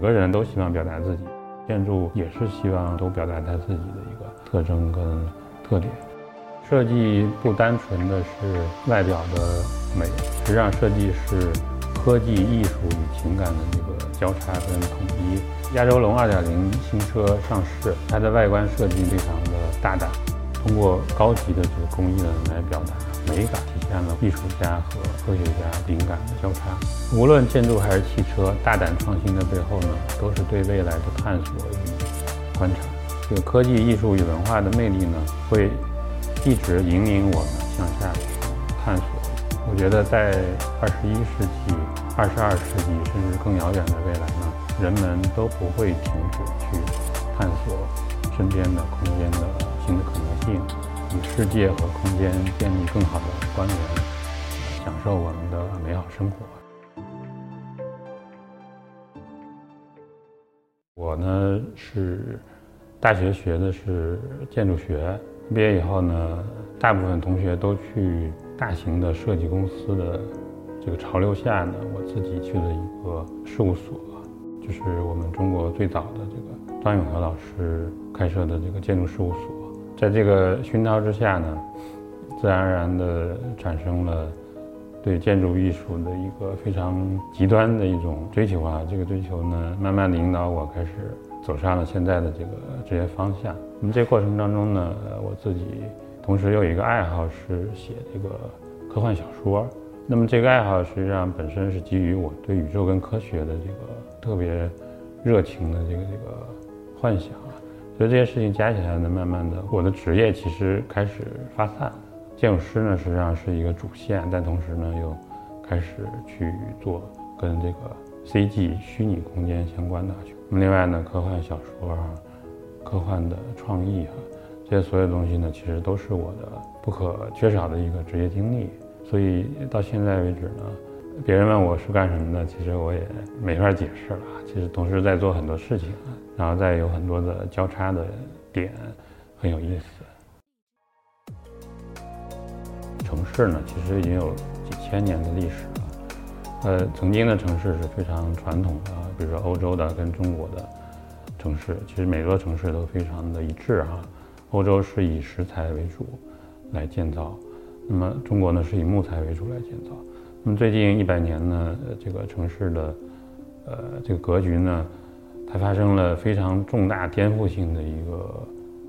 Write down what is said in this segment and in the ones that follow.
每个人都希望表达自己，建筑也是希望都表达他自己的一个特征跟特点。设计不单纯的是外表的美，实际上设计是科技、艺术与情感的这个交叉跟统一。亚洲龙2.0新车上市，它的外观设计非常的大胆，通过高级的这个工艺呢来表达美感，体现了艺术家和科学家灵感的交叉。无论建筑还是汽车，大胆创新的背后呢，都是对未来的探索与观察。这个科技、艺术与文化的魅力呢，会。一直引领我们向下探索。我觉得在二十一世纪、二十二世纪，甚至更遥远的未来呢，人们都不会停止去探索身边的空间的新的可能性，与世界和空间建立更好的关联，享受我们的美好生活。我呢是大学学的是建筑学。毕业以后呢，大部分同学都去大型的设计公司的这个潮流下呢，我自己去了一个事务所，就是我们中国最早的这个张永和老师开设的这个建筑事务所。在这个熏陶之下呢，自然而然的产生了对建筑艺术的一个非常极端的一种追求啊。这个追求呢，慢慢的引导我开始。走上了现在的这个职业方向。那么这过程当中呢，我自己同时又有一个爱好是写这个科幻小说。那么这个爱好实际上本身是基于我对宇宙跟科学的这个特别热情的这个这个幻想。所以这些事情加起来呢，慢慢的我的职业其实开始发散。建筑师呢实际上是一个主线，但同时呢又开始去做跟这个 CG 虚拟空间相关的。那么另外呢，科幻小说啊，科幻的创意啊，这些所有东西呢，其实都是我的不可缺少的一个职业经历。所以到现在为止呢，别人问我是干什么的，其实我也没法解释了。其实同时在做很多事情，然后再有很多的交叉的点，很有意思。城市呢，其实已经有几千年的历史了。呃，曾经的城市是非常传统的。比如说欧洲的跟中国的城市，其实每座城市都非常的一致哈。欧洲是以石材为主来建造，那么中国呢是以木材为主来建造。那么最近一百年呢，这个城市的呃这个格局呢，它发生了非常重大颠覆性的一个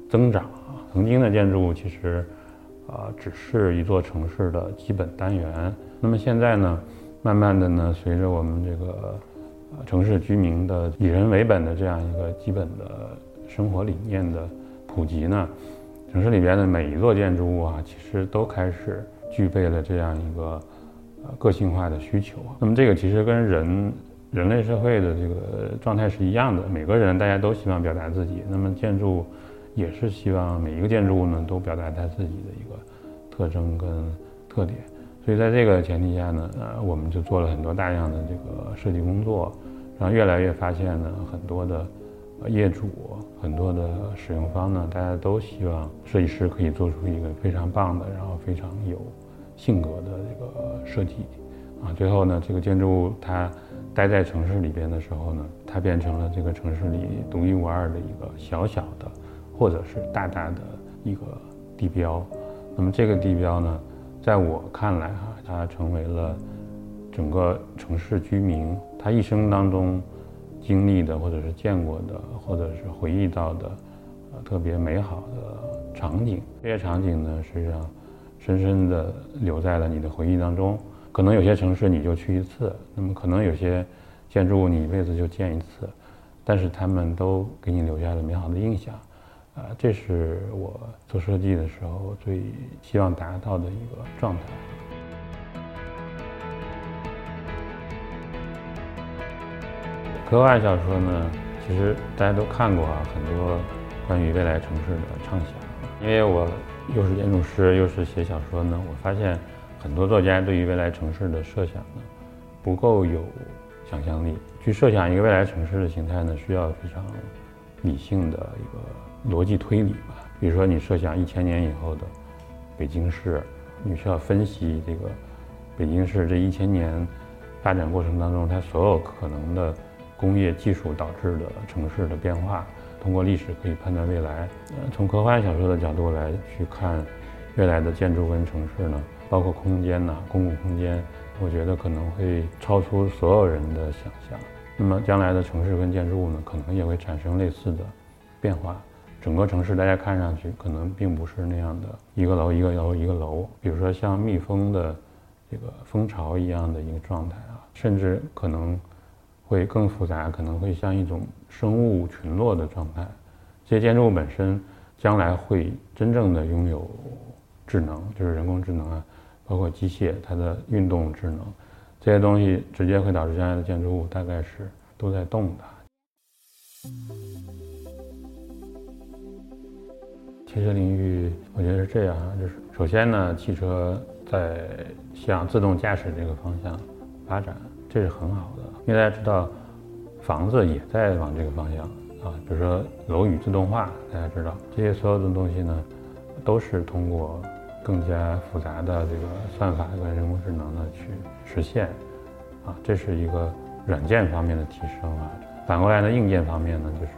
增长。曾经的建筑物其实啊只是一座城市的基本单元，那么现在呢，慢慢的呢，随着我们这个城市居民的以人为本的这样一个基本的生活理念的普及呢，城市里边的每一座建筑物啊，其实都开始具备了这样一个呃个性化的需求。那么这个其实跟人人类社会的这个状态是一样的，每个人大家都希望表达自己，那么建筑也是希望每一个建筑物呢都表达它自己的一个特征跟特点。所以在这个前提下呢，呃，我们就做了很多大量的这个设计工作，然后越来越发现呢，很多的业主、很多的使用方呢，大家都希望设计师可以做出一个非常棒的，然后非常有性格的这个设计，啊，最后呢，这个建筑物它待在城市里边的时候呢，它变成了这个城市里独一无二的一个小小的，或者是大大的一个地标。那么这个地标呢？在我看来，哈，它成为了整个城市居民他一生当中经历的，或者是见过的，或者是回忆到的，呃，特别美好的场景。这些场景呢，实际上深深的留在了你的回忆当中。可能有些城市你就去一次，那么可能有些建筑物你一辈子就见一次，但是他们都给你留下了美好的印象。啊，这是我做设计的时候最希望达到的一个状态。科幻小说呢，其实大家都看过啊，很多关于未来城市的畅想。因为我又是建筑师，又是写小说呢，我发现很多作家对于未来城市的设想呢，不够有想象力。去设想一个未来城市的形态呢，需要非常理性的一个。逻辑推理吧，比如说你设想一千年以后的北京市，你需要分析这个北京市这一千年发展过程当中它所有可能的工业技术导致的城市的变化。通过历史可以判断未来。呃，从科幻小说的角度来去看未来的建筑跟城市呢，包括空间呐，公共空间，我觉得可能会超出所有人的想象。那么将来的城市跟建筑物呢，可能也会产生类似的变化。整个城市大家看上去可能并不是那样的一个楼一个楼一个楼，比如说像蜜蜂的这个蜂巢一样的一个状态啊，甚至可能会更复杂，可能会像一种生物群落的状态。这些建筑物本身将来会真正的拥有智能，就是人工智能啊，包括机械它的运动智能，这些东西直接会导致将来的建筑物大概是都在动的。汽车领域，我觉得是这样啊，就是首先呢，汽车在向自动驾驶这个方向发展，这是很好的。因为大家知道，房子也在往这个方向啊，比如说楼宇自动化，大家知道这些所有的东西呢，都是通过更加复杂的这个算法跟人工智能呢去实现啊，这是一个软件方面的提升啊。反过来呢，硬件方面呢，就是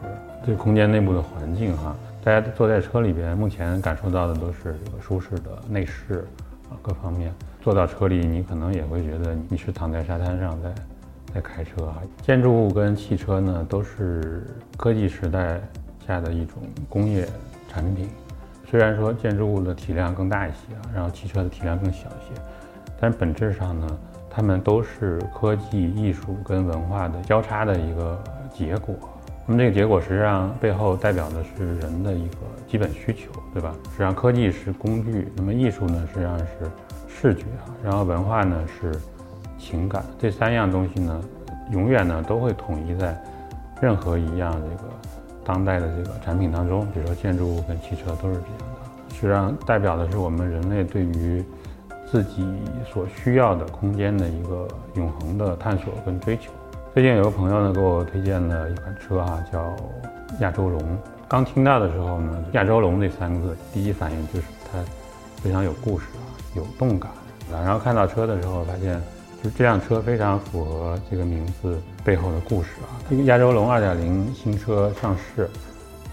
对空间内部的环境哈。大家坐在车里边，目前感受到的都是这个舒适的内饰啊，各方面。坐到车里，你可能也会觉得你是躺在沙滩上在在开车啊。建筑物跟汽车呢，都是科技时代下的一种工业产品。虽然说建筑物的体量更大一些啊，然后汽车的体量更小一些，但本质上呢，它们都是科技、艺术跟文化的交叉的一个结果。那么这个结果实际上背后代表的是人的一个基本需求，对吧？实际上科技是工具，那么艺术呢实际上是视觉，然后文化呢是情感，这三样东西呢永远呢都会统一在任何一样这个当代的这个产品当中，比如说建筑物跟汽车都是这样的。实际上代表的是我们人类对于自己所需要的空间的一个永恒的探索跟追求。最近有个朋友呢给我推荐了一款车啊，叫亚洲龙。刚听到的时候呢，亚洲龙这三个字，第一反应就是它非常有故事啊，有动感。然后看到车的时候，发现这辆车非常符合这个名字背后的故事啊。这个亚洲龙2.0新车上市，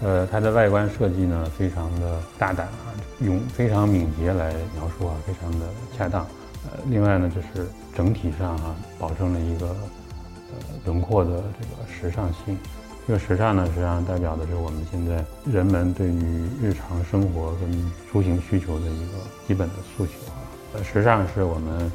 呃，它的外观设计呢非常的大胆啊，用非常敏捷来描述啊，非常的恰当。呃，另外呢就是整体上啊，保证了一个呃。轮廓的这个时尚性，这个时尚呢，实际上代表的是我们现在人们对于日常生活跟出行需求的一个基本的诉求啊。呃，时尚是我们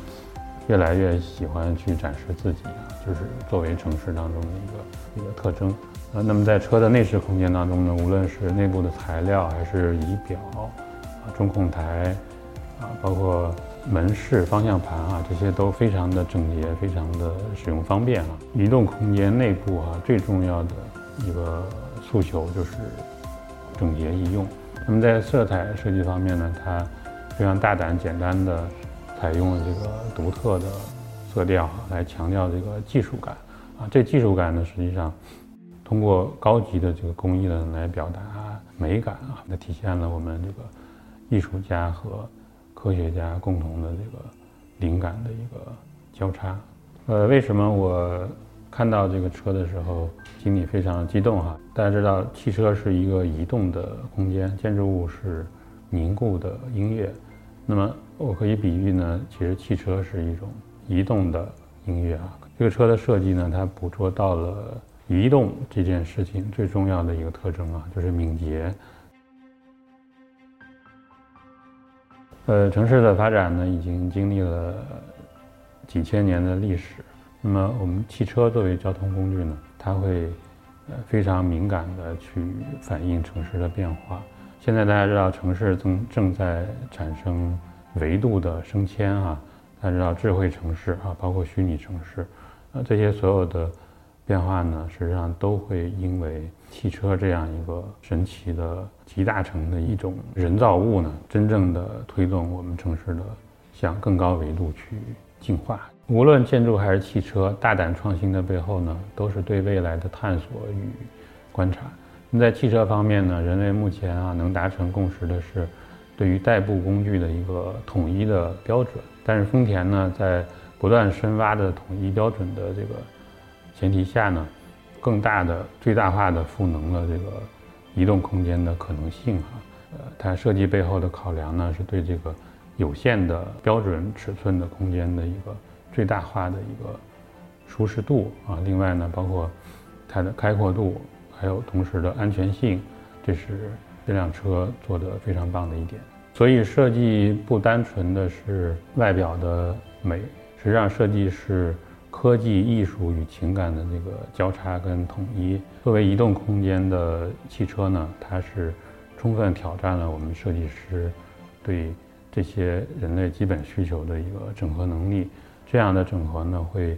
越来越喜欢去展示自己啊，就是作为城市当中的一个一个特征。呃，那么在车的内饰空间当中呢，无论是内部的材料还是仪表啊、中控台啊，包括。门饰、方向盘啊，这些都非常的整洁，非常的使用方便啊。移动空间内部啊，最重要的一个诉求就是整洁易用。那么在色彩设计方面呢，它非常大胆、简单的采用了这个独特的色调来强调这个技术感啊。这技术感呢，实际上通过高级的这个工艺呢来表达美感啊，那体现了我们这个艺术家和。科学家共同的这个灵感的一个交叉，呃，为什么我看到这个车的时候心里非常激动哈？大家知道，汽车是一个移动的空间，建筑物是凝固的音乐。那么我可以比喻呢，其实汽车是一种移动的音乐啊。这个车的设计呢，它捕捉到了移动这件事情最重要的一个特征啊，就是敏捷。呃，城市的发展呢，已经经历了几千年的历史。那么，我们汽车作为交通工具呢，它会呃非常敏感的去反映城市的变化。现在大家知道，城市正正在产生维度的升迁啊，大家知道智慧城市啊，包括虚拟城市，呃，这些所有的。变化呢，实际上都会因为汽车这样一个神奇的集大成的一种人造物呢，真正的推动我们城市的向更高维度去进化。无论建筑还是汽车，大胆创新的背后呢，都是对未来的探索与观察。那在汽车方面呢，人类目前啊能达成共识的是，对于代步工具的一个统一的标准。但是丰田呢，在不断深挖的统一标准的这个。前提下呢，更大的、最大化的赋能了这个移动空间的可能性哈。呃，它设计背后的考量呢，是对这个有限的标准尺寸的空间的一个最大化的一个舒适度啊。另外呢，包括它的开阔度，还有同时的安全性，这是这辆车做的非常棒的一点。所以设计不单纯的是外表的美，实际上设计是科技、艺术与情感的这个交叉跟统一。作为移动空间的汽车呢，它是充分挑战了我们设计师对这些人类基本需求的一个整合能力。这样的整合呢，会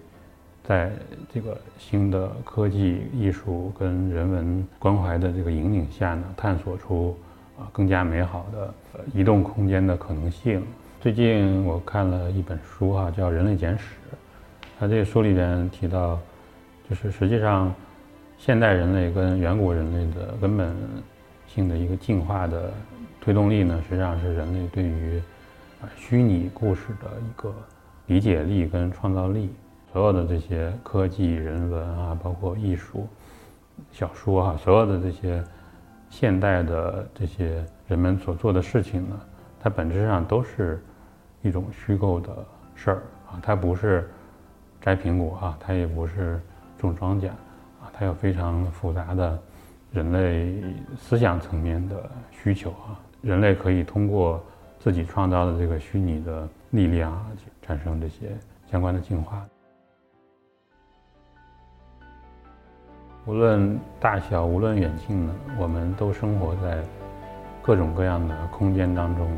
在这个新的科技、艺术跟人文关怀的这个引领下呢，探索出。啊，更加美好的移动空间的可能性。最近我看了一本书哈，叫《人类简史》。它这个书里边提到，就是实际上，现代人类跟远古人类的根本性的一个进化的推动力呢，实际上是人类对于啊虚拟故事的一个理解力跟创造力。所有的这些科技、人文啊，包括艺术、小说啊，所有的这些。现代的这些人们所做的事情呢，它本质上都是一种虚构的事儿啊，它不是摘苹果啊，它也不是种庄稼啊，它有非常复杂的人类思想层面的需求啊，人类可以通过自己创造的这个虚拟的力量啊，产生这些相关的进化。无论大小，无论远近呢，我们都生活在各种各样的空间当中，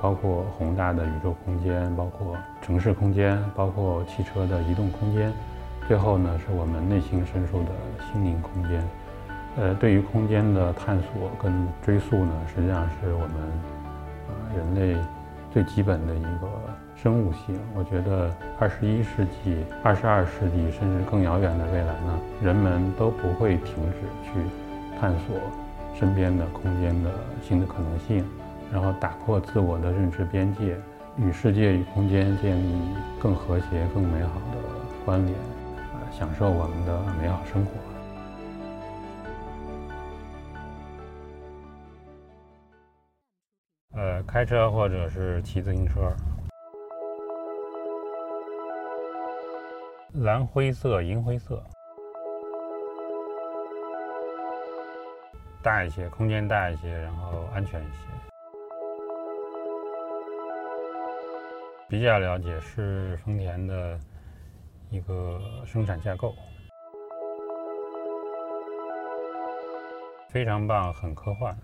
包括宏大的宇宙空间，包括城市空间，包括汽车的移动空间，最后呢，是我们内心深处的心灵空间。呃，对于空间的探索跟追溯呢，实际上是我们啊人类最基本的一个。生物性，我觉得二十一世纪、二十二世纪，甚至更遥远的未来呢，人们都不会停止去探索身边的空间的新的可能性，然后打破自我的认知边界，与世界与空间建立更和谐、更美好的关联，呃，享受我们的美好生活。呃，开车或者是骑自行车。蓝灰色、银灰色，大一些，空间大一些，然后安全一些。比较了解是丰田的一个生产架构，非常棒，很科幻。